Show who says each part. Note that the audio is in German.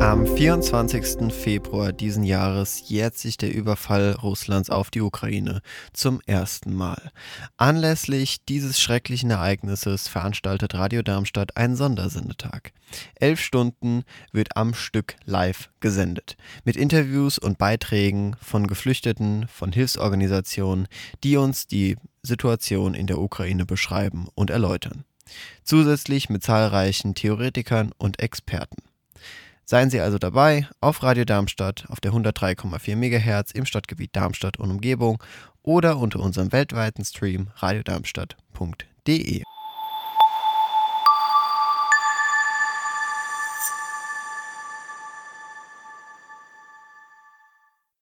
Speaker 1: Am 24. Februar diesen Jahres jährt sich der Überfall Russlands auf die Ukraine zum ersten Mal. Anlässlich dieses schrecklichen Ereignisses veranstaltet Radio Darmstadt einen Sondersendetag. Elf Stunden wird am Stück live gesendet. Mit Interviews und Beiträgen von Geflüchteten, von Hilfsorganisationen, die uns die Situation in der Ukraine beschreiben und erläutern. Zusätzlich mit zahlreichen Theoretikern und Experten. Seien Sie also dabei auf Radio Darmstadt auf der 103,4 MHz im Stadtgebiet Darmstadt und Umgebung oder unter unserem weltweiten Stream radiodarmstadt.de.